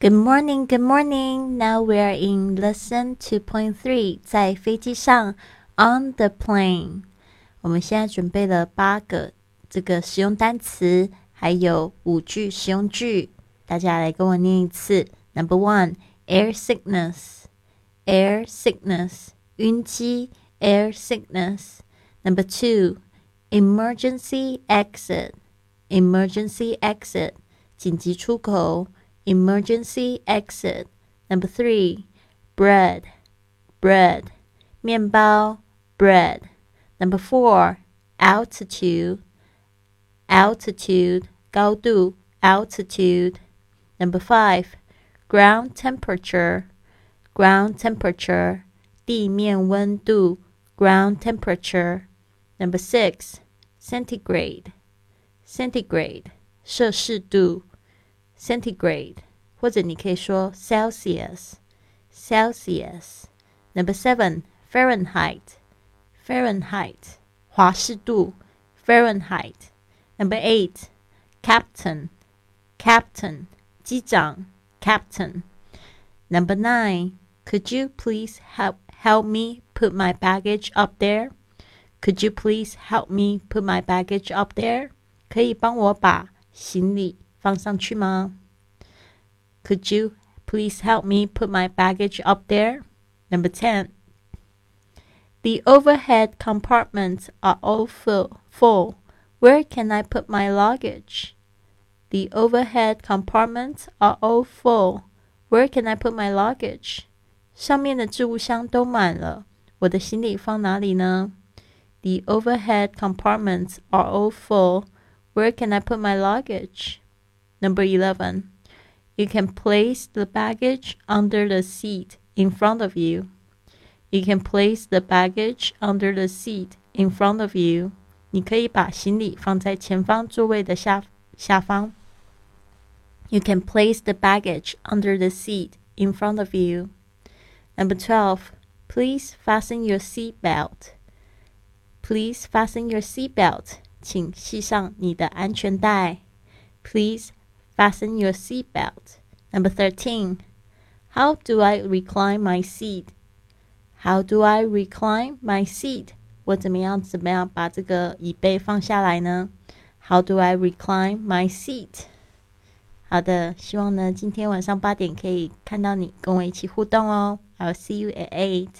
Good morning, good morning. Now we are in lesson two point three，在飞机上，on the plane。我们现在准备了八个这个实用单词，还有五句实用句，大家来跟我念一次。Number one, air sickness, air sickness，晕机，air sickness。Number two, emergency exit, emergency exit，紧急出口。 emergency exit. Number three, bread, bread, 面包 bread. Number four, altitude, altitude, 高度 altitude. Number five, ground temperature, ground temperature, 地面温度 ground temperature. Number six, centigrade, centigrade, 摄氏度 centigrade，或者你可以说 Celsius。Celsius。Number seven Fahrenheit Fahrenheit 华氏度 Fahrenheit。Number eight Captain Captain 机长 Captain。Number nine Could you please help help me put my baggage up there? Could you please help me put my baggage up there? 可以帮我把行李 放上去吗？Could you please help me put my baggage up there? Number 10. The overhead compartments are all full. full. Where can I put my luggage? The overhead compartments are all full. Where can I put my luggage? 上面的置物箱都满了，我的行李放哪里呢？The overhead compartments are all full. Where can I put my luggage? Number 11. You can place the baggage under the seat in front of you. You can place the baggage under the seat in front of you. 你可以把行李放在前方座位的下下方。You can place the baggage under the seat in front of you. Number 12. Please fasten your seat belt. Please fasten your seat belt. 请系上你的安全带。Please Fasten your seatbelt. Number 13. How do I recline my seat? How do I recline my seat? 我怎么样怎么样把这个椅背放下来呢？How do I recline my seat? 好的，希望呢今天晚上八点可以看到你，跟我一起互动哦。I'll see you at eight.